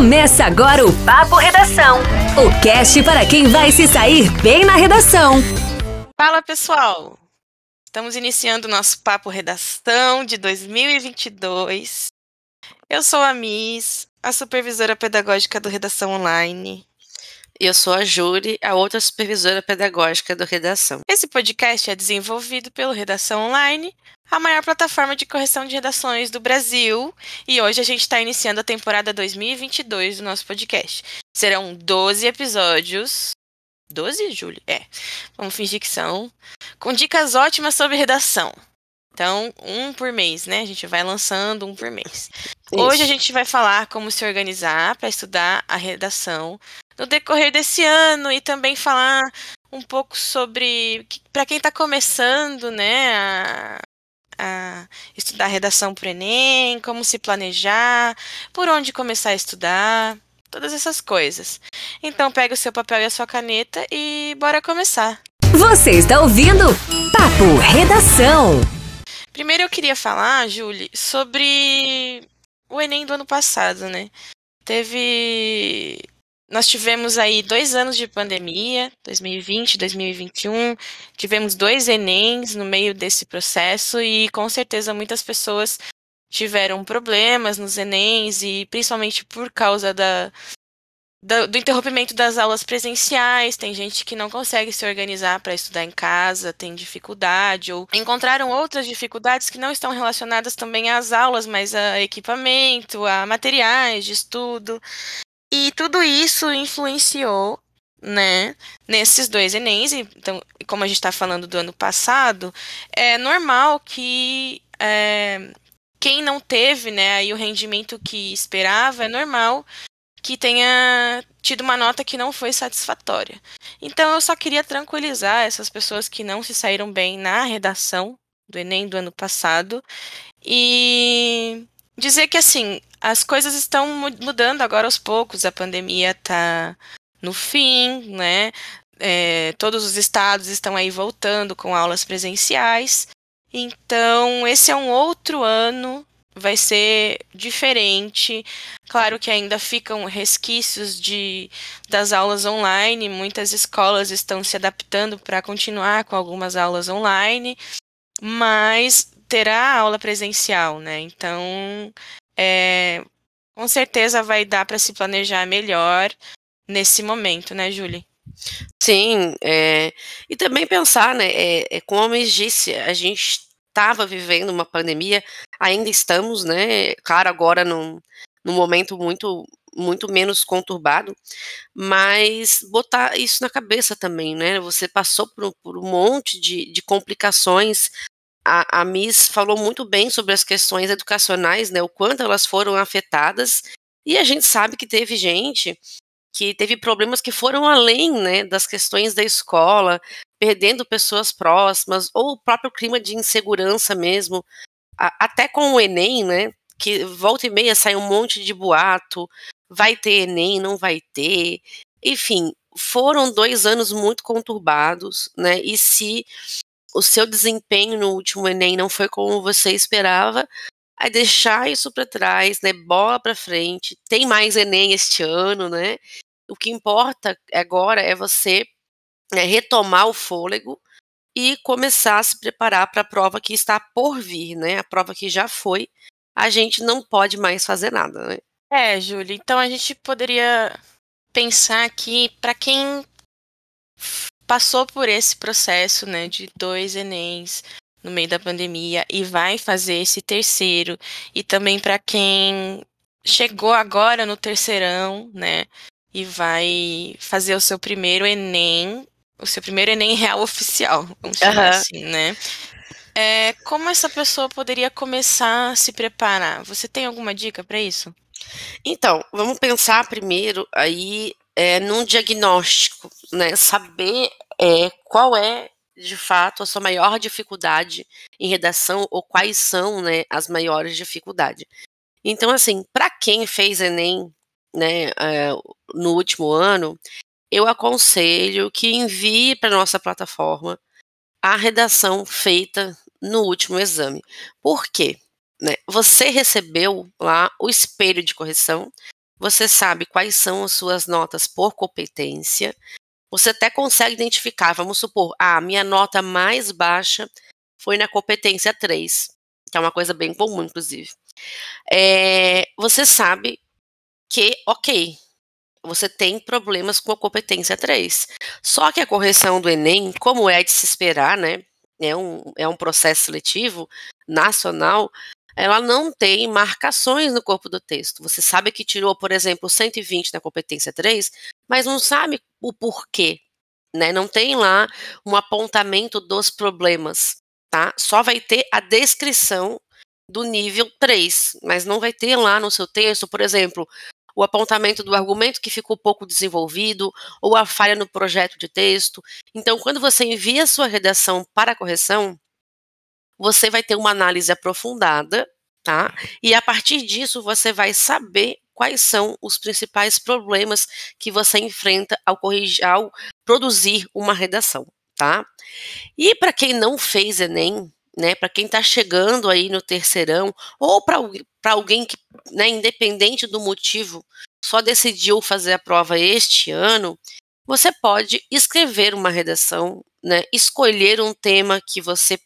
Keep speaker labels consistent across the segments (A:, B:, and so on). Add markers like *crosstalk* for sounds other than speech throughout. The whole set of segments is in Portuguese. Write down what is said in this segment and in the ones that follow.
A: Começa agora o Papo Redação. O cast para quem vai se sair bem na redação.
B: Fala pessoal! Estamos iniciando o nosso Papo Redação de 2022. Eu sou a Miss, a supervisora pedagógica do Redação Online.
C: Eu sou a Júri, a outra supervisora pedagógica do Redação.
B: Esse podcast é desenvolvido pelo Redação Online, a maior plataforma de correção de redações do Brasil. E hoje a gente está iniciando a temporada 2022 do nosso podcast. Serão 12 episódios. 12, Júlia? É. Vamos fingir que são. Com dicas ótimas sobre redação. Então, um por mês, né? A gente vai lançando um por mês. Isso. Hoje a gente vai falar como se organizar para estudar a redação no decorrer desse ano e também falar um pouco sobre para quem está começando, né, a, a estudar redação para o Enem, como se planejar, por onde começar a estudar, todas essas coisas. Então pega o seu papel e a sua caneta e bora começar.
A: Você está ouvindo Papo Redação.
B: Primeiro eu queria falar, Julie, sobre o Enem do ano passado, né? Teve nós tivemos aí dois anos de pandemia, 2020, 2021. Tivemos dois Enems no meio desse processo e com certeza muitas pessoas tiveram problemas nos Enems e principalmente por causa da, da, do interrompimento das aulas presenciais. Tem gente que não consegue se organizar para estudar em casa, tem dificuldade, ou encontraram outras dificuldades que não estão relacionadas também às aulas, mas a equipamento, a materiais de estudo. E tudo isso influenciou, né, nesses dois Enems. Então, como a gente está falando do ano passado, é normal que é, quem não teve, né, aí o rendimento que esperava, é normal que tenha tido uma nota que não foi satisfatória. Então, eu só queria tranquilizar essas pessoas que não se saíram bem na redação do Enem do ano passado e dizer que assim as coisas estão mudando agora aos poucos, a pandemia está no fim, né? É, todos os estados estão aí voltando com aulas presenciais. Então, esse é um outro ano, vai ser diferente. Claro que ainda ficam resquícios de, das aulas online, muitas escolas estão se adaptando para continuar com algumas aulas online, mas terá aula presencial, né? Então, é, com certeza vai dar para se planejar melhor nesse momento, né, Julie?
C: Sim, é, e também pensar, né, é, é, como eu disse, a gente estava vivendo uma pandemia, ainda estamos, né, claro, agora num, num momento muito muito menos conturbado, mas botar isso na cabeça também, né? Você passou por, por um monte de, de complicações a, a Miss falou muito bem sobre as questões educacionais, né, o quanto elas foram afetadas, e a gente sabe que teve gente que teve problemas que foram além, né, das questões da escola, perdendo pessoas próximas, ou o próprio clima de insegurança mesmo, a, até com o Enem, né, que volta e meia sai um monte de boato, vai ter Enem, não vai ter, enfim, foram dois anos muito conturbados, né, e se o seu desempenho no último Enem não foi como você esperava, aí deixar isso para trás, né? Bola para frente. Tem mais Enem este ano, né? O que importa agora é você né, retomar o fôlego e começar a se preparar para a prova que está por vir, né? A prova que já foi, a gente não pode mais fazer nada, né?
B: É, Júlia. Então a gente poderia pensar aqui para quem passou por esse processo, né, de dois Enems no meio da pandemia e vai fazer esse terceiro, e também para quem chegou agora no terceirão, né, e vai fazer o seu primeiro Enem, o seu primeiro Enem real *laughs* oficial, vamos chamar uhum. assim, né? É, como essa pessoa poderia começar a se preparar? Você tem alguma dica para isso?
C: Então, vamos pensar primeiro aí é, num diagnóstico, né? Saber é, qual é de fato a sua maior dificuldade em redação ou quais são né, as maiores dificuldades. Então, assim, para quem fez Enem né, é, no último ano, eu aconselho que envie para nossa plataforma a redação feita no último exame. Por quê? Né? Você recebeu lá o espelho de correção você sabe quais são as suas notas por competência, você até consegue identificar, vamos supor, a ah, minha nota mais baixa foi na competência 3, que é uma coisa bem comum, inclusive. É, você sabe que, ok, você tem problemas com a competência 3. Só que a correção do Enem, como é de se esperar, né? É um, é um processo seletivo nacional, ela não tem marcações no corpo do texto. Você sabe que tirou, por exemplo, 120 na competência 3, mas não sabe o porquê. Né? Não tem lá um apontamento dos problemas. Tá? Só vai ter a descrição do nível 3, mas não vai ter lá no seu texto, por exemplo, o apontamento do argumento que ficou pouco desenvolvido ou a falha no projeto de texto. Então, quando você envia sua redação para correção, você vai ter uma análise aprofundada, tá? E a partir disso você vai saber quais são os principais problemas que você enfrenta ao corrigir, ao produzir uma redação, tá? E para quem não fez ENEM, né, para quem está chegando aí no terceirão, ou para alguém que, né, independente do motivo, só decidiu fazer a prova este ano, você pode escrever uma redação, né, escolher um tema que você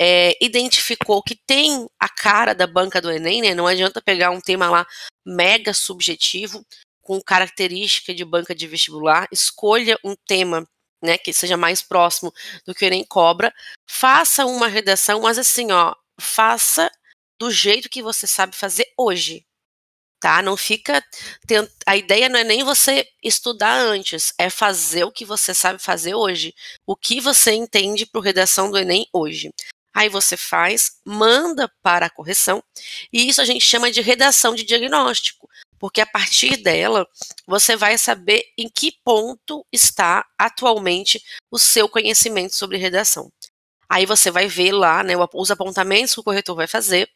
C: é, identificou que tem a cara da banca do Enem, né, não adianta pegar um tema lá mega subjetivo, com característica de banca de vestibular, escolha um tema né, que seja mais próximo do que o Enem cobra, faça uma redação, mas assim, ó, faça do jeito que você sabe fazer hoje, tá? Não fica a ideia não é nem você estudar antes, é fazer o que você sabe fazer hoje, o que você entende para redação do Enem hoje. Aí você faz, manda para a correção, e isso a gente chama de redação de diagnóstico porque a partir dela você vai saber em que ponto está atualmente o seu conhecimento sobre redação. Aí você vai ver lá né, os apontamentos que o corretor vai fazer.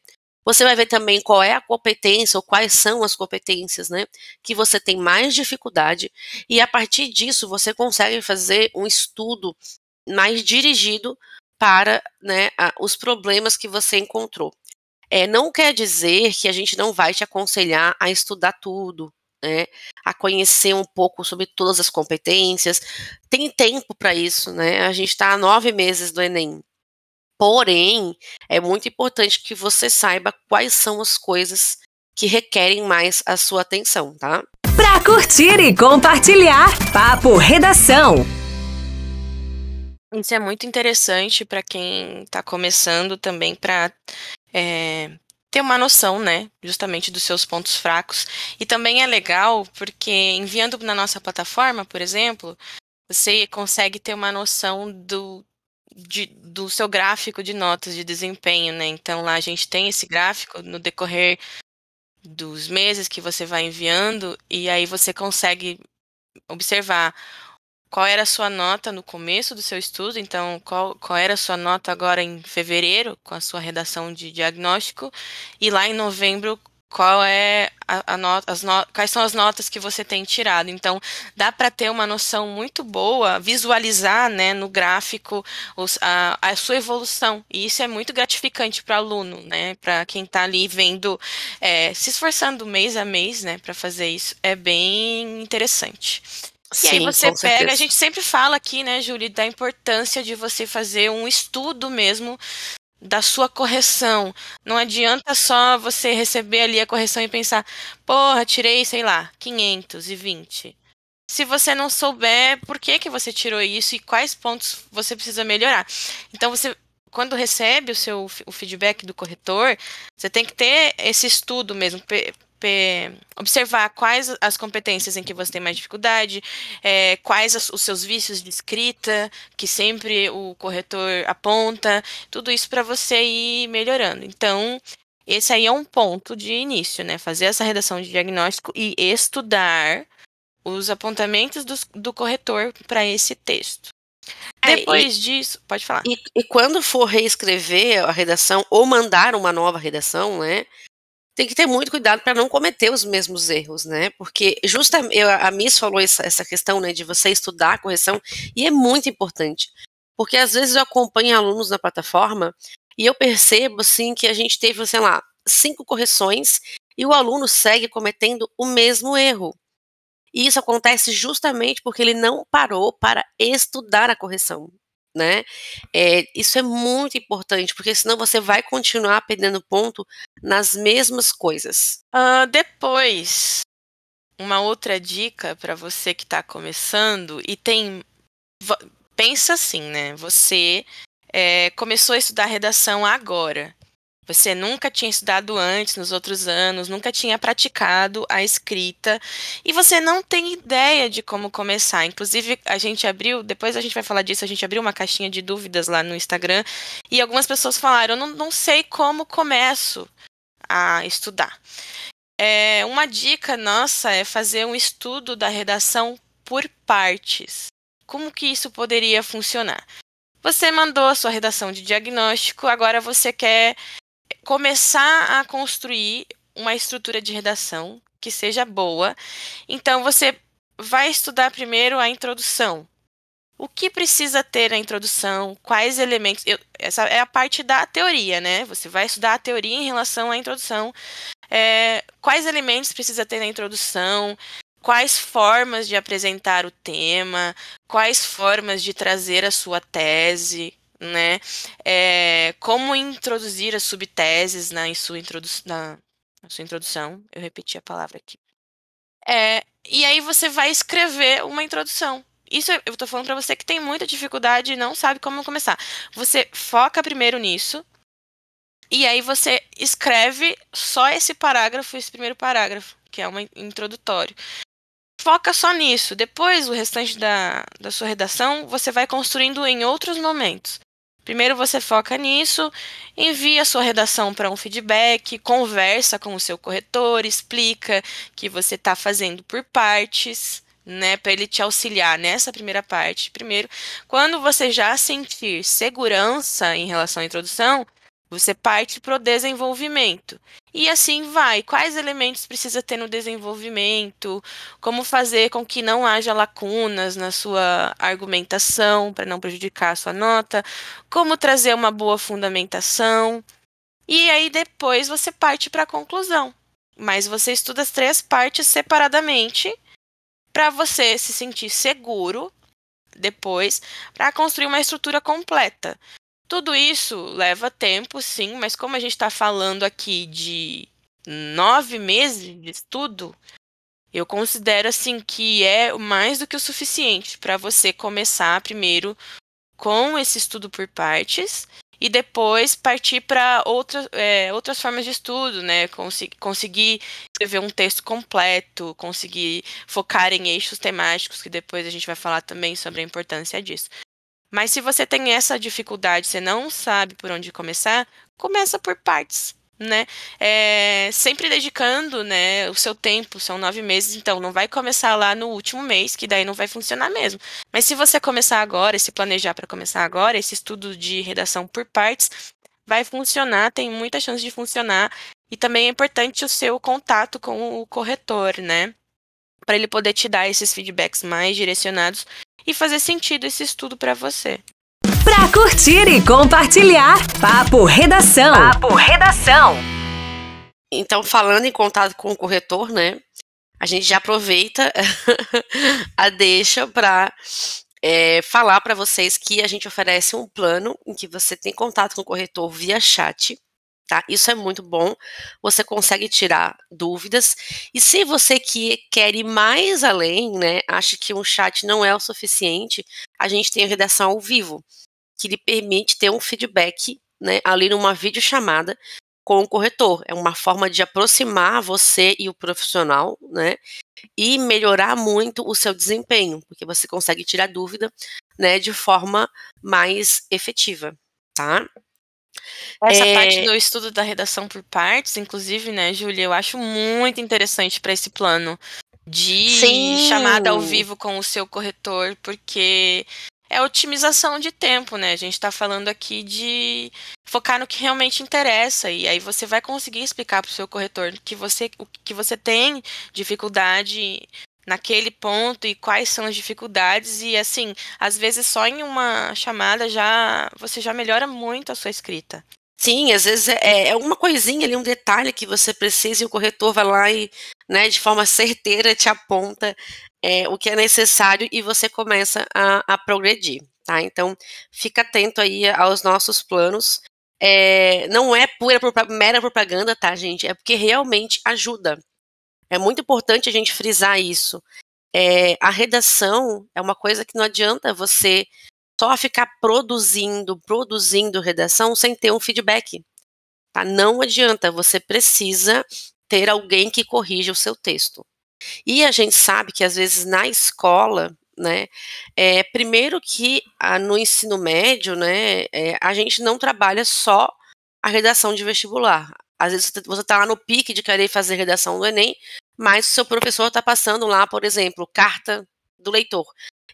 C: Você vai ver também qual é a competência ou quais são as competências né, que você tem mais dificuldade. E a partir disso você consegue fazer um estudo mais dirigido para né, os problemas que você encontrou. É, não quer dizer que a gente não vai te aconselhar a estudar tudo, né? A conhecer um pouco sobre todas as competências. Tem tempo para isso, né? A gente está há nove meses do Enem. Porém, é muito importante que você saiba quais são as coisas que requerem mais a sua atenção, tá?
A: Para curtir e compartilhar, Papo Redação.
B: Isso é muito interessante para quem está começando também para é, ter uma noção, né, justamente dos seus pontos fracos. E também é legal porque enviando na nossa plataforma, por exemplo, você consegue ter uma noção do, de, do seu gráfico de notas de desempenho, né? Então lá a gente tem esse gráfico no decorrer dos meses que você vai enviando e aí você consegue observar qual era a sua nota no começo do seu estudo, então qual, qual era a sua nota agora em fevereiro, com a sua redação de diagnóstico, e lá em novembro, qual é a, a nota, as no, quais são as notas que você tem tirado. Então, dá para ter uma noção muito boa, visualizar né, no gráfico os, a, a sua evolução. E isso é muito gratificante para o aluno, né? Para quem está ali vendo, é, se esforçando mês a mês né, para fazer isso, é bem interessante. Sim, e aí você pega, certeza. a gente sempre fala aqui, né, Júlia, da importância de você fazer um estudo mesmo da sua correção. Não adianta só você receber ali a correção e pensar, porra, tirei, sei lá, 520. Se você não souber por que, que você tirou isso e quais pontos você precisa melhorar. Então, você, quando recebe o seu o feedback do corretor, você tem que ter esse estudo mesmo, observar quais as competências em que você tem mais dificuldade, é, quais os seus vícios de escrita, que sempre o corretor aponta, tudo isso para você ir melhorando. Então, esse aí é um ponto de início, né? Fazer essa redação de diagnóstico e estudar os apontamentos do, do corretor para esse texto. É, Depois e, disso, pode falar.
C: E, e, quando for reescrever a redação ou mandar uma nova redação, né? Tem que ter muito cuidado para não cometer os mesmos erros, né? Porque justamente a Miss falou essa, essa questão, né, de você estudar a correção e é muito importante, porque às vezes eu acompanho alunos na plataforma e eu percebo assim que a gente teve, sei lá, cinco correções e o aluno segue cometendo o mesmo erro. E isso acontece justamente porque ele não parou para estudar a correção. Né? É, isso é muito importante, porque senão você vai continuar perdendo ponto nas mesmas coisas.
B: Uh, depois, uma outra dica para você que está começando e tem. Pensa assim, né? Você é, começou a estudar redação agora. Você nunca tinha estudado antes, nos outros anos, nunca tinha praticado a escrita e você não tem ideia de como começar. Inclusive, a gente abriu, depois a gente vai falar disso, a gente abriu uma caixinha de dúvidas lá no Instagram e algumas pessoas falaram: eu não, não sei como começo a estudar. É, uma dica nossa é fazer um estudo da redação por partes. Como que isso poderia funcionar? Você mandou a sua redação de diagnóstico, agora você quer começar a construir uma estrutura de redação que seja boa. Então você vai estudar primeiro a introdução. O que precisa ter na introdução? Quais elementos? Eu, essa é a parte da teoria, né? Você vai estudar a teoria em relação à introdução. É, quais elementos precisa ter na introdução? Quais formas de apresentar o tema? Quais formas de trazer a sua tese? Né? É, como introduzir as subteses na, em sua, na, na sua introdução. Eu repeti a palavra aqui. É, e aí você vai escrever uma introdução. Isso eu estou falando para você que tem muita dificuldade e não sabe como começar. Você foca primeiro nisso. E aí você escreve só esse parágrafo, esse primeiro parágrafo, que é um introdutório foca só nisso. Depois, o restante da, da sua redação, você vai construindo em outros momentos. Primeiro você foca nisso, envia sua redação para um feedback, conversa com o seu corretor, explica que você está fazendo por partes, né, para ele te auxiliar nessa primeira parte. Primeiro, quando você já sentir segurança em relação à introdução, você parte para o desenvolvimento. E assim vai. Quais elementos precisa ter no desenvolvimento? Como fazer com que não haja lacunas na sua argumentação para não prejudicar a sua nota? Como trazer uma boa fundamentação? E aí depois você parte para a conclusão. Mas você estuda as três partes separadamente para você se sentir seguro depois para construir uma estrutura completa. Tudo isso leva tempo, sim, mas como a gente está falando aqui de nove meses de estudo, eu considero assim que é mais do que o suficiente para você começar primeiro com esse estudo por partes e depois partir para outras, é, outras formas de estudo, né? Consegui, conseguir escrever um texto completo, conseguir focar em eixos temáticos, que depois a gente vai falar também sobre a importância disso. Mas se você tem essa dificuldade, você não sabe por onde começar, começa por partes, né? É, sempre dedicando, né, o seu tempo, são nove meses, então não vai começar lá no último mês, que daí não vai funcionar mesmo. Mas se você começar agora, se planejar para começar agora, esse estudo de redação por partes vai funcionar, tem muita chance de funcionar. E também é importante o seu contato com o corretor, né? Para ele poder te dar esses feedbacks mais direcionados e fazer sentido esse estudo para você.
A: Para curtir e compartilhar, Papo Redação. Papo Redação.
C: Então, falando em contato com o corretor, né? A gente já aproveita *laughs* a deixa para é, falar para vocês que a gente oferece um plano em que você tem contato com o corretor via chat tá? Isso é muito bom. Você consegue tirar dúvidas. E se você que quer ir mais além, né, acha que um chat não é o suficiente, a gente tem a redação ao vivo, que lhe permite ter um feedback, né, ali numa videochamada com o corretor. É uma forma de aproximar você e o profissional, né? E melhorar muito o seu desempenho, porque você consegue tirar dúvida, né, de forma mais efetiva, tá?
B: Essa é... parte do estudo da redação por partes, inclusive, né, Júlia, eu acho muito interessante para esse plano de Sim. chamada ao vivo com o seu corretor, porque é otimização de tempo, né? A gente está falando aqui de focar no que realmente interessa e aí você vai conseguir explicar para o seu corretor que você, o que você tem dificuldade naquele ponto e quais são as dificuldades e assim, às vezes só em uma chamada já você já melhora muito a sua escrita.
C: Sim, às vezes é, é uma coisinha ali, um detalhe que você precisa e o corretor vai lá e, né, de forma certeira te aponta é, o que é necessário e você começa a, a progredir, tá? Então, fica atento aí aos nossos planos. É, não é pura mera propaganda, tá, gente? É porque realmente ajuda. É muito importante a gente frisar isso. É, a redação é uma coisa que não adianta você só ficar produzindo, produzindo redação sem ter um feedback. Tá? Não adianta, você precisa ter alguém que corrija o seu texto. E a gente sabe que às vezes na escola, né, é, primeiro que a, no ensino médio, né, é, a gente não trabalha só a redação de vestibular. Às vezes você está lá no pique de querer fazer redação do Enem, mas o seu professor está passando lá, por exemplo, carta do leitor.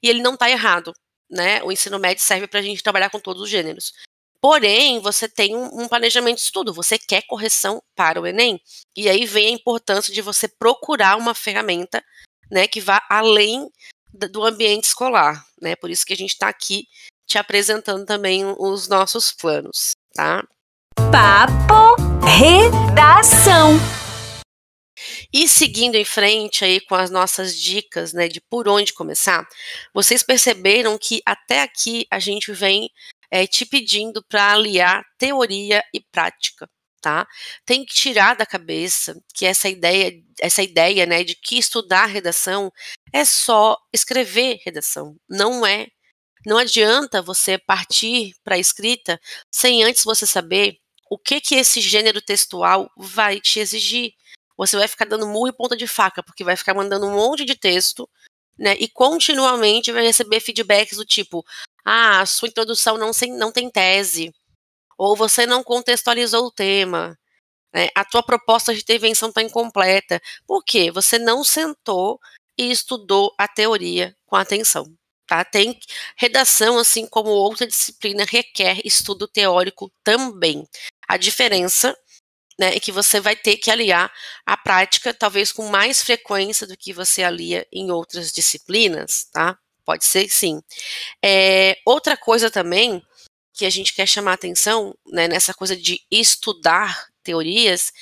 C: E ele não está errado né? O ensino médio serve para a gente trabalhar com todos os gêneros. Porém, você tem um, um, planejamento de estudo, você quer correção para o Enem. E aí vem a importância de você procurar uma ferramenta né, que vá além do ambiente escolar. Né? Por isso que a gente está aqui te apresentando também os nossos planos. Tá?
A: Papo Redação.
C: E seguindo em frente aí com as nossas dicas, né, de por onde começar, vocês perceberam que até aqui a gente vem é, te pedindo para aliar teoria e prática, tá? Tem que tirar da cabeça que essa ideia, essa ideia, né, de que estudar redação é só escrever redação, não é. Não adianta você partir para a escrita sem antes você saber o que que esse gênero textual vai te exigir você vai ficar dando murro e ponta de faca, porque vai ficar mandando um monte de texto, né? E continuamente vai receber feedbacks do tipo: ah, a sua introdução não, sem, não tem tese, ou você não contextualizou o tema, né? a tua proposta de intervenção está incompleta. Por quê? Você não sentou e estudou a teoria com atenção. Tá? Tem redação, assim como outra disciplina, requer estudo teórico também. A diferença né, e que você vai ter que aliar a prática, talvez com mais frequência do que você alia em outras disciplinas, tá? Pode ser sim. É, outra coisa também que a gente quer chamar atenção né, nessa coisa de estudar teorias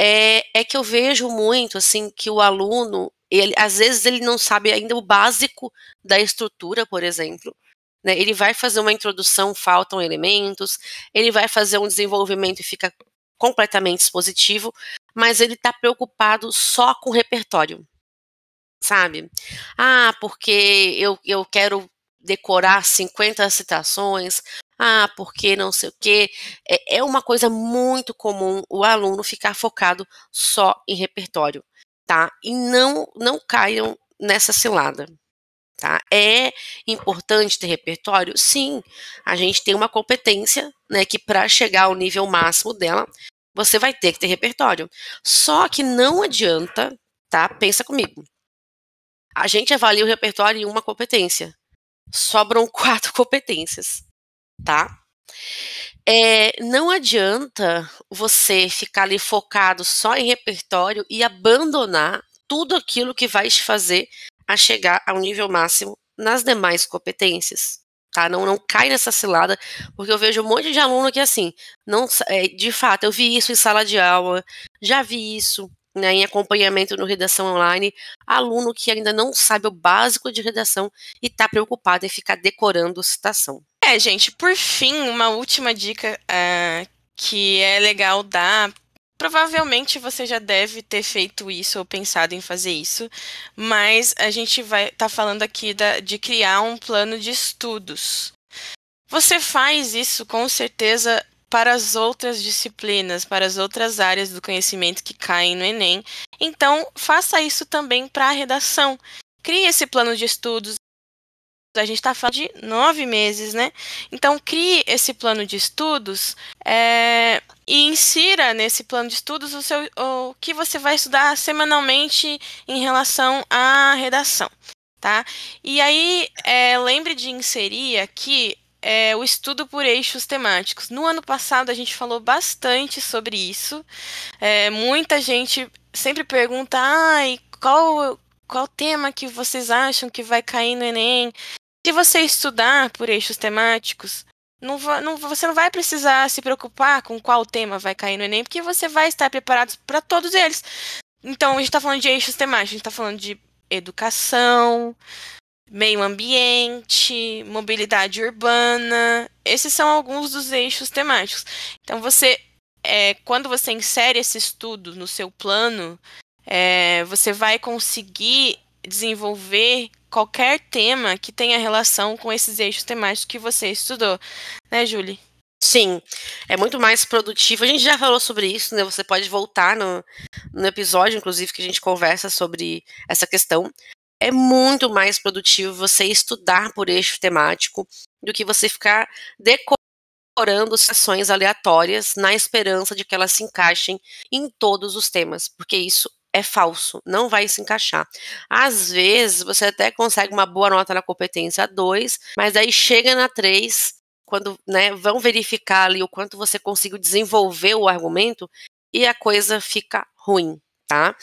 C: é, é que eu vejo muito assim que o aluno ele às vezes ele não sabe ainda o básico da estrutura, por exemplo. Né, ele vai fazer uma introdução, faltam elementos, ele vai fazer um desenvolvimento e fica completamente expositivo, mas ele está preocupado só com o repertório, sabe? Ah, porque eu, eu quero decorar 50 citações, ah, porque não sei o quê. É, é uma coisa muito comum o aluno ficar focado só em repertório, tá? E não, não caiam nessa cilada. Tá? É importante ter repertório? Sim, a gente tem uma competência, né, que para chegar ao nível máximo dela, você vai ter que ter repertório. Só que não adianta, tá? Pensa comigo. A gente avalia o repertório em uma competência. Sobram *laughs* quatro competências, tá? É, não adianta você ficar ali focado só em repertório e abandonar tudo aquilo que vai te fazer a chegar ao nível máximo nas demais competências. Tá? Não, não cai nessa cilada, porque eu vejo um monte de aluno que, assim, não, é, de fato, eu vi isso em sala de aula, já vi isso né, em acompanhamento no redação online, aluno que ainda não sabe o básico de redação e está preocupado em ficar decorando citação.
B: É, gente, por fim, uma última dica uh, que é legal dar Provavelmente você já deve ter feito isso ou pensado em fazer isso, mas a gente vai tá falando aqui da, de criar um plano de estudos. Você faz isso com certeza para as outras disciplinas, para as outras áreas do conhecimento que caem no Enem. Então, faça isso também para a redação. Crie esse plano de estudos, a gente está falando de nove meses, né? Então, crie esse plano de estudos é, e insira nesse plano de estudos o, seu, o que você vai estudar semanalmente em relação à redação, tá? E aí, é, lembre de inserir aqui é, o estudo por eixos temáticos. No ano passado, a gente falou bastante sobre isso. É, muita gente sempre pergunta, ai, qual qual tema que vocês acham que vai cair no Enem? Se você estudar por eixos temáticos, não, não, você não vai precisar se preocupar com qual tema vai cair no Enem, porque você vai estar preparado para todos eles. Então, a gente está falando de eixos temáticos, a gente está falando de educação, meio ambiente, mobilidade urbana. Esses são alguns dos eixos temáticos. Então, você, é, quando você insere esse estudo no seu plano, é, você vai conseguir desenvolver qualquer tema que tenha relação com esses eixos temáticos que você estudou, né, Julie?
C: Sim, é muito mais produtivo. A gente já falou sobre isso, né? Você pode voltar no, no episódio, inclusive, que a gente conversa sobre essa questão. É muito mais produtivo você estudar por eixo temático do que você ficar decorando sessões aleatórias na esperança de que elas se encaixem em todos os temas, porque isso é falso, não vai se encaixar. Às vezes, você até consegue uma boa nota na competência 2, mas aí chega na 3, quando né, vão verificar ali o quanto você conseguiu desenvolver o argumento, e a coisa fica ruim, tá?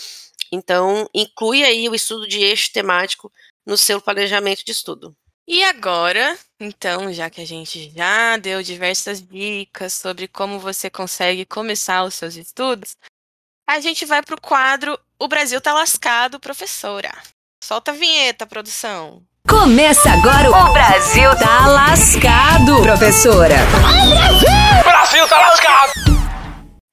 C: Então, inclui aí o estudo de eixo temático no seu planejamento de estudo.
B: E agora, então, já que a gente já deu diversas dicas sobre como você consegue começar os seus estudos, a gente vai para o quadro O Brasil tá lascado, professora. Solta a vinheta, produção.
A: Começa agora o Brasil tá lascado, professora.
D: O Brasil tá lascado.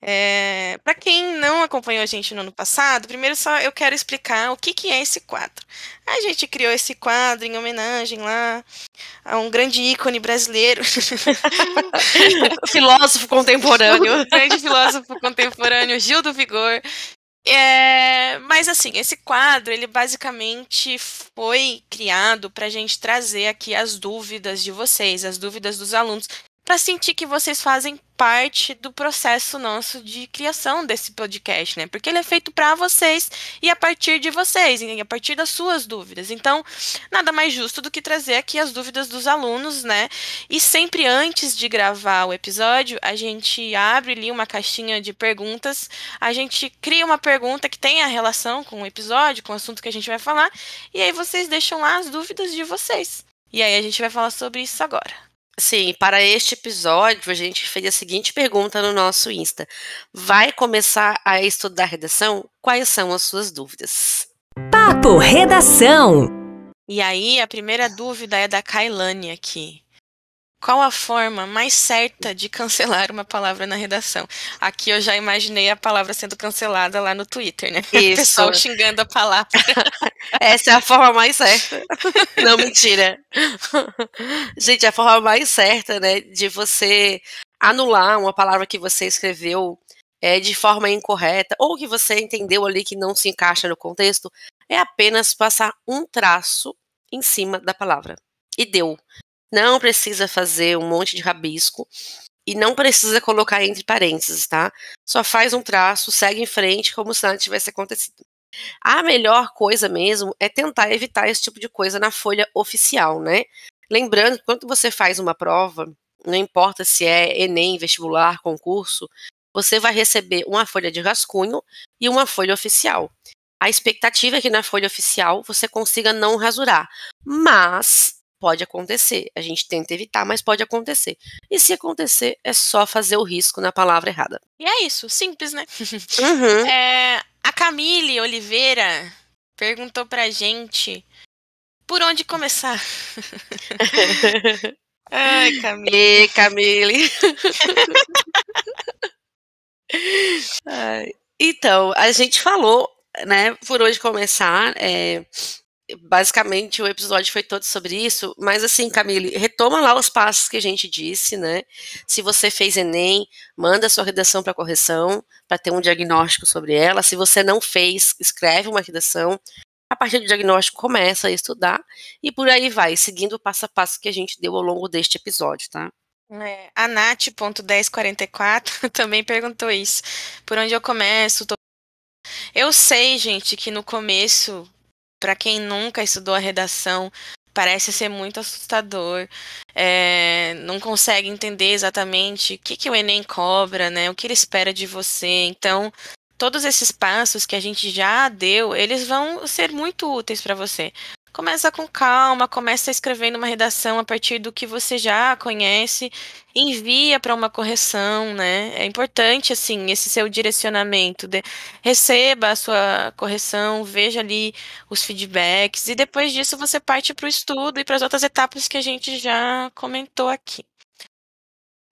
B: É, para quem não acompanhou a gente no ano passado, primeiro só eu quero explicar o que, que é esse quadro. A gente criou esse quadro em homenagem lá a um grande ícone brasileiro. *laughs*
C: filósofo contemporâneo. *laughs*
B: grande filósofo contemporâneo, Gil do Vigor. É, mas assim, esse quadro, ele basicamente foi criado para a gente trazer aqui as dúvidas de vocês, as dúvidas dos alunos para sentir que vocês fazem parte do processo nosso de criação desse podcast, né? Porque ele é feito para vocês e a partir de vocês, e a partir das suas dúvidas. Então, nada mais justo do que trazer aqui as dúvidas dos alunos, né? E sempre antes de gravar o episódio, a gente abre ali uma caixinha de perguntas, a gente cria uma pergunta que tenha relação com o episódio, com o assunto que a gente vai falar, e aí vocês deixam lá as dúvidas de vocês. E aí a gente vai falar sobre isso agora.
C: Sim, para este episódio, a gente fez a seguinte pergunta no nosso Insta: Vai começar a estudar redação? Quais são as suas dúvidas?
A: Papo Redação.
B: E aí, a primeira dúvida é da Kailane aqui. Qual a forma mais certa de cancelar uma palavra na redação? Aqui eu já imaginei a palavra sendo cancelada lá no Twitter, né? *laughs*
C: Isso.
B: O pessoal xingando a palavra. *laughs*
C: Essa é a forma mais certa. *laughs* Não, mentira. Gente, a forma mais certa, né, de você anular uma palavra que você escreveu é, de forma incorreta, ou que você entendeu ali que não se encaixa no contexto, é apenas passar um traço em cima da palavra. E deu. Não precisa fazer um monte de rabisco e não precisa colocar entre parênteses, tá? Só faz um traço, segue em frente como se nada tivesse acontecido. A melhor coisa mesmo é tentar evitar esse tipo de coisa na folha oficial, né? Lembrando que quando você faz uma prova, não importa se é Enem, vestibular, concurso, você vai receber uma folha de rascunho e uma folha oficial. A expectativa é que na folha oficial você consiga não rasurar, mas Pode acontecer. A gente tenta evitar, mas pode acontecer. E se acontecer, é só fazer o risco na palavra errada.
B: E é isso, simples, né? *laughs*
C: Uhum.
B: É, a Camille Oliveira perguntou pra gente por onde começar. *laughs* Ai, Camille.
C: Ei, Camille. *laughs* então, a gente falou, né, por onde começar. É, basicamente o episódio foi todo sobre isso, mas assim, Camille, retoma lá os passos que a gente disse, né? Se você fez ENEM, manda sua redação para correção, para ter um diagnóstico sobre ela. Se você não fez, escreve uma redação. A partir do diagnóstico, começa a estudar e por aí vai, seguindo o passo a passo que a gente deu ao longo deste episódio, tá?
B: É, a Nath.1044 *laughs* também perguntou isso. Por onde eu começo? Tô... Eu sei, gente, que no começo para quem nunca estudou a redação, parece ser muito assustador. É, não consegue entender exatamente o que, que o Enem cobra, né? O que ele espera de você. Então, todos esses passos que a gente já deu, eles vão ser muito úteis para você. Começa com calma, começa escrevendo uma redação a partir do que você já conhece, envia para uma correção, né? É importante, assim, esse seu direcionamento. De, receba a sua correção, veja ali os feedbacks, e depois disso você parte para o estudo e para as outras etapas que a gente já comentou aqui.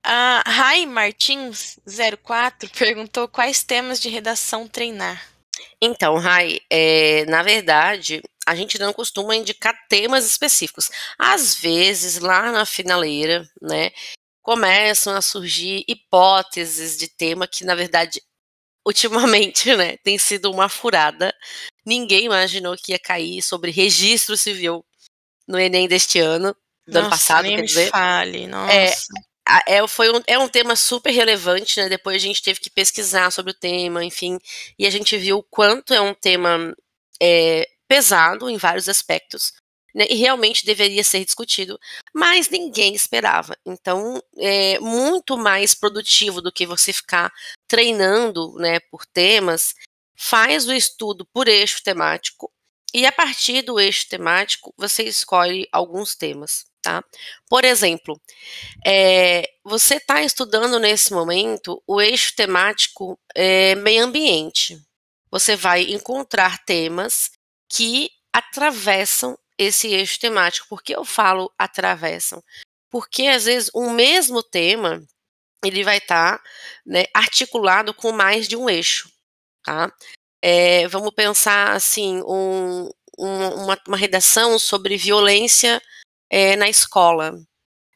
B: A Rai Martins 04 perguntou quais temas de redação treinar.
C: Então, Rai, é, na verdade, a gente não costuma indicar temas específicos. Às vezes, lá na finaleira, né, começam a surgir hipóteses de tema que, na verdade, *laughs* ultimamente, né, tem sido uma furada. Ninguém imaginou que ia cair sobre registro civil no Enem deste ano, do
B: nossa,
C: ano passado, quer
B: me
C: dizer.
B: fale, nossa.
C: É, é, foi um, é um tema super relevante, né? Depois a gente teve que pesquisar sobre o tema, enfim, e a gente viu o quanto é um tema é, pesado em vários aspectos, né? E realmente deveria ser discutido, mas ninguém esperava. Então, é muito mais produtivo do que você ficar treinando, né, por temas. Faz o estudo por eixo temático e a partir do eixo temático você escolhe alguns temas. Tá? Por exemplo, é, você está estudando nesse momento o eixo temático é, meio ambiente. Você vai encontrar temas que atravessam esse eixo temático. Por que eu falo atravessam? Porque às vezes o mesmo tema ele vai estar tá, né, articulado com mais de um eixo. Tá? É, vamos pensar assim, um, um, uma, uma redação sobre violência é, na escola.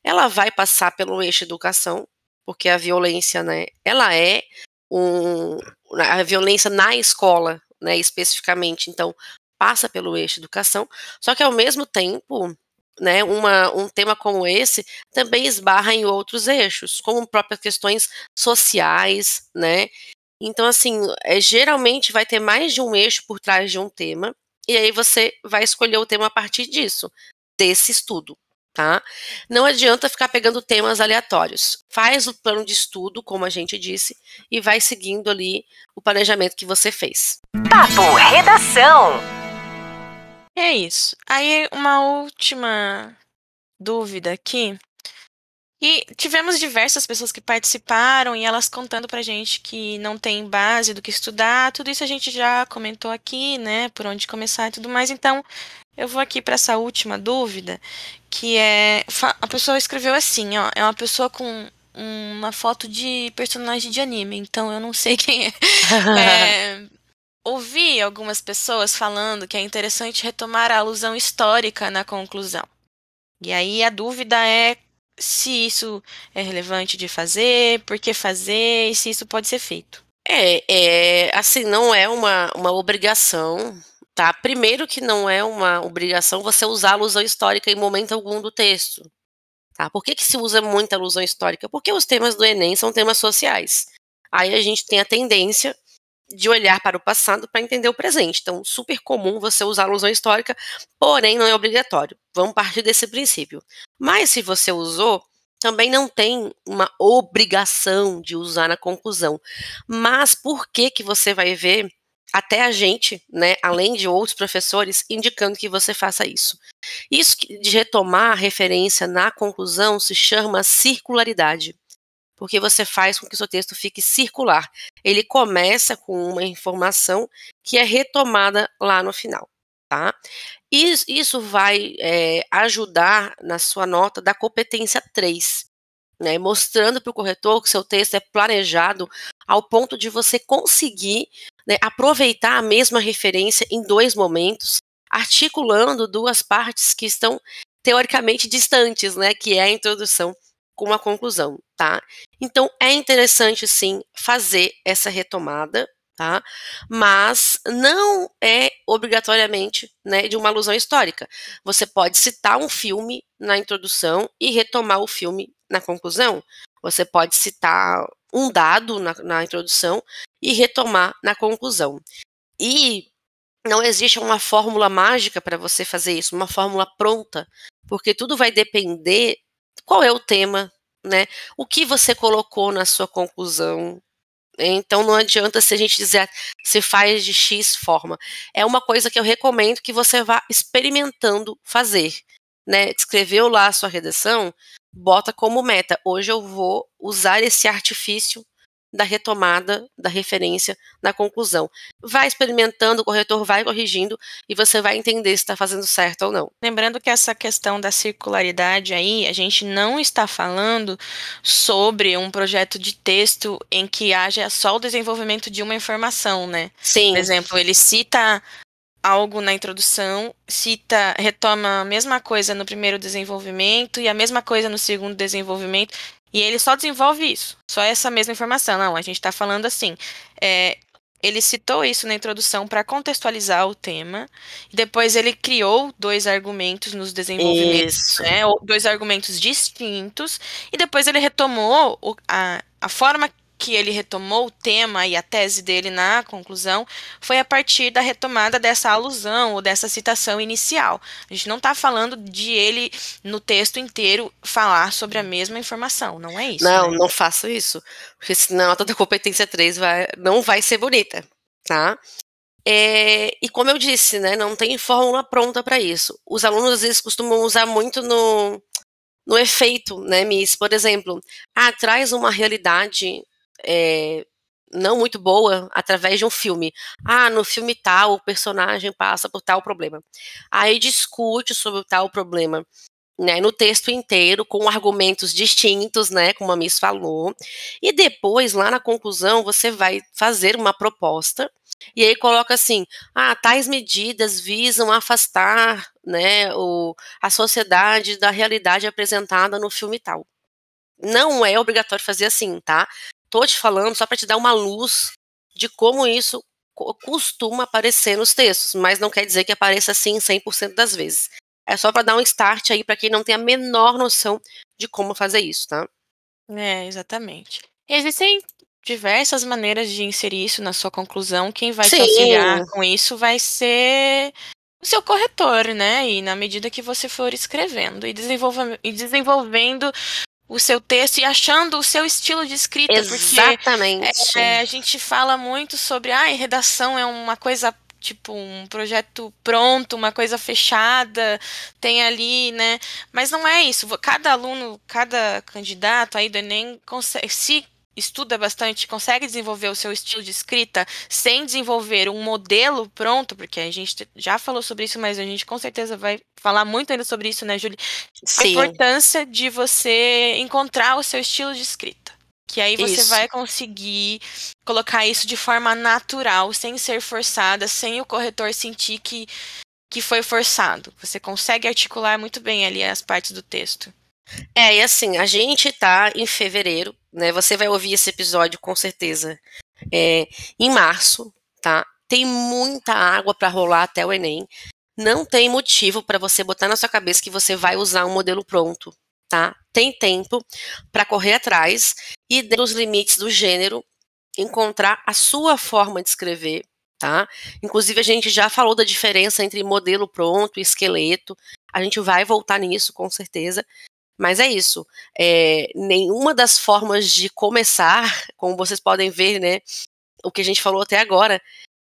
C: Ela vai passar pelo eixo educação, porque a violência, né, ela é um, a violência na escola, né, especificamente, então passa pelo eixo educação, só que ao mesmo tempo, né, uma, um tema como esse também esbarra em outros eixos, como próprias questões sociais, né, então assim, é, geralmente vai ter mais de um eixo por trás de um tema, e aí você vai escolher o tema a partir disso desse estudo. Tá? Não adianta ficar pegando temas aleatórios. Faz o plano de estudo, como a gente disse, e vai seguindo ali o planejamento que você fez.
A: Papo Redação.
B: É isso. Aí, uma última dúvida aqui. E tivemos diversas pessoas que participaram e elas contando pra gente que não tem base do que estudar. Tudo isso a gente já comentou aqui, né? Por onde começar e tudo mais. Então, eu vou aqui para essa última dúvida, que é a pessoa escreveu assim, ó, é uma pessoa com uma foto de personagem de anime, então eu não sei *laughs* quem é. é ouvi algumas pessoas falando que é interessante retomar a alusão histórica na conclusão. E aí a dúvida é se isso é relevante de fazer, por que fazer e se isso pode ser feito.
C: É, é assim, não é uma, uma obrigação Tá? Primeiro que não é uma obrigação você usar alusão histórica em momento algum do texto. Tá? Por que, que se usa muita alusão histórica? Porque os temas do Enem são temas sociais. Aí a gente tem a tendência de olhar para o passado para entender o presente. Então, super comum você usar alusão histórica, porém não é obrigatório. Vamos partir desse princípio. Mas se você usou, também não tem uma obrigação de usar na conclusão. Mas por que que você vai ver até a gente, né, além de outros professores, indicando que você faça isso. Isso de retomar a referência na conclusão se chama circularidade, porque você faz com que o seu texto fique circular. Ele começa com uma informação que é retomada lá no final. Tá? Isso, isso vai é, ajudar na sua nota da competência 3, né, mostrando para o corretor que seu texto é planejado ao ponto de você conseguir né, aproveitar a mesma referência em dois momentos, articulando duas partes que estão teoricamente distantes, né, que é a introdução com a conclusão, tá? Então é interessante sim fazer essa retomada, tá? Mas não é obrigatoriamente, né, de uma alusão histórica. Você pode citar um filme na introdução e retomar o filme na conclusão. Você pode citar um dado na, na introdução e retomar na conclusão. E não existe uma fórmula mágica para você fazer isso, uma fórmula pronta, porque tudo vai depender qual é o tema, né? O que você colocou na sua conclusão, Então não adianta se a gente dizer se faz de X forma. É uma coisa que eu recomendo que você vá experimentando fazer. Né? Escreveu lá a sua redação, bota como meta. Hoje eu vou usar esse artifício da retomada da referência na conclusão. Vai experimentando, o corretor vai corrigindo e você vai entender se está fazendo certo ou não.
B: Lembrando que essa questão da circularidade aí, a gente não está falando sobre um projeto de texto em que haja só o desenvolvimento de uma informação, né?
C: Sim.
B: Por exemplo, ele cita algo na introdução, cita, retoma a mesma coisa no primeiro desenvolvimento e a mesma coisa no segundo desenvolvimento. E ele só desenvolve isso, só essa mesma informação. Não, a gente está falando assim. É, ele citou isso na introdução para contextualizar o tema. E depois ele criou dois argumentos nos desenvolvimentos, né, dois argumentos distintos. E depois ele retomou o, a, a forma que ele retomou o tema e a tese dele na conclusão foi a partir da retomada dessa alusão ou dessa citação inicial. A gente não está falando de ele, no texto inteiro, falar sobre a mesma informação, não é isso?
C: Não,
B: né?
C: não faço isso, porque senão a toda competência 3 vai, não vai ser bonita, tá? É, e como eu disse, né, não tem fórmula pronta para isso. Os alunos às vezes costumam usar muito no, no efeito, né, Miss? Por exemplo, ah, traz uma realidade é, não muito boa através de um filme. Ah, no filme tal, o personagem passa por tal problema. Aí discute sobre tal problema. Né, no texto inteiro, com argumentos distintos, né, como a Miss falou, e depois, lá na conclusão, você vai fazer uma proposta, e aí coloca assim, ah, tais medidas visam afastar, né, o, a sociedade da realidade apresentada no filme tal. Não é obrigatório fazer assim, tá? Tô te falando só para te dar uma luz de como isso costuma aparecer nos textos, mas não quer dizer que apareça assim 100% das vezes. É só para dar um start aí para quem não tem a menor noção de como fazer isso, tá?
B: É, exatamente. Existem diversas maneiras de inserir isso na sua conclusão. Quem vai Sim. te auxiliar com isso vai ser o seu corretor, né? E na medida que você for escrevendo e, desenvolve e desenvolvendo o seu texto e achando o seu estilo de escrita.
C: Exatamente.
B: Porque, é, a gente fala muito sobre, ah, redação é uma coisa tipo um projeto pronto, uma coisa fechada, tem ali, né? Mas não é isso. Cada aluno, cada candidato aí do Enem consegue, se estuda bastante, consegue desenvolver o seu estilo de escrita sem desenvolver um modelo pronto, porque a gente já falou sobre isso, mas a gente com certeza vai falar muito ainda sobre isso, né, Julie? Sim. A importância de você encontrar o seu estilo de escrita. Que aí você isso. vai conseguir colocar isso de forma natural, sem ser forçada, sem o corretor sentir que, que foi forçado. Você consegue articular muito bem ali as partes do texto.
C: É, e assim, a gente tá em fevereiro, né? Você vai ouvir esse episódio com certeza é, em março, tá? Tem muita água para rolar até o Enem. Não tem motivo para você botar na sua cabeça que você vai usar um modelo pronto, tá? Tem tempo para correr atrás e, dentro dos limites do gênero, encontrar a sua forma de escrever, tá? Inclusive, a gente já falou da diferença entre modelo pronto e esqueleto. A gente vai voltar nisso, com certeza. Mas é isso. É, nenhuma das formas de começar, como vocês podem ver, né? O que a gente falou até agora,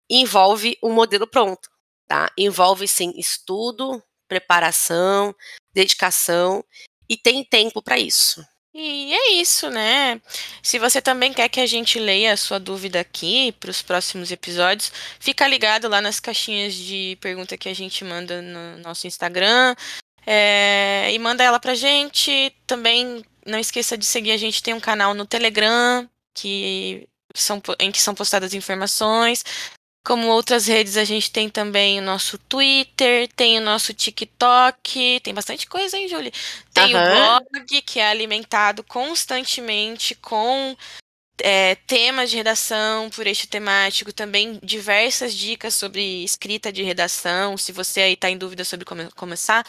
C: envolve um modelo pronto. Tá? Envolve sim estudo, preparação, dedicação e tem tempo para isso.
B: E é isso, né? Se você também quer que a gente leia a sua dúvida aqui para os próximos episódios, fica ligado lá nas caixinhas de pergunta que a gente manda no nosso Instagram. É, e manda ela pra gente. Também não esqueça de seguir a gente tem um canal no Telegram que são, em que são postadas informações. Como outras redes, a gente tem também o nosso Twitter, tem o nosso TikTok, tem bastante coisa, hein, Julie? Tem o blog, que é alimentado constantemente com é, temas de redação por eixo temático, também diversas dicas sobre escrita de redação. Se você aí está em dúvida sobre como começar,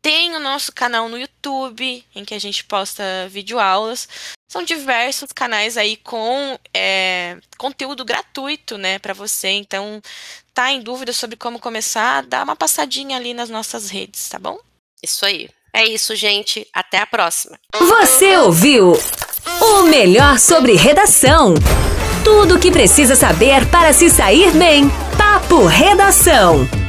B: tem o nosso canal no YouTube, em que a gente posta videoaulas. São diversos canais aí com é, conteúdo gratuito, né, para você. Então, tá em dúvida sobre como começar, dá uma passadinha ali nas nossas redes, tá bom?
C: Isso aí. É isso, gente. Até a próxima.
A: Você ouviu o melhor sobre redação. Tudo o que precisa saber para se sair bem. Papo Redação.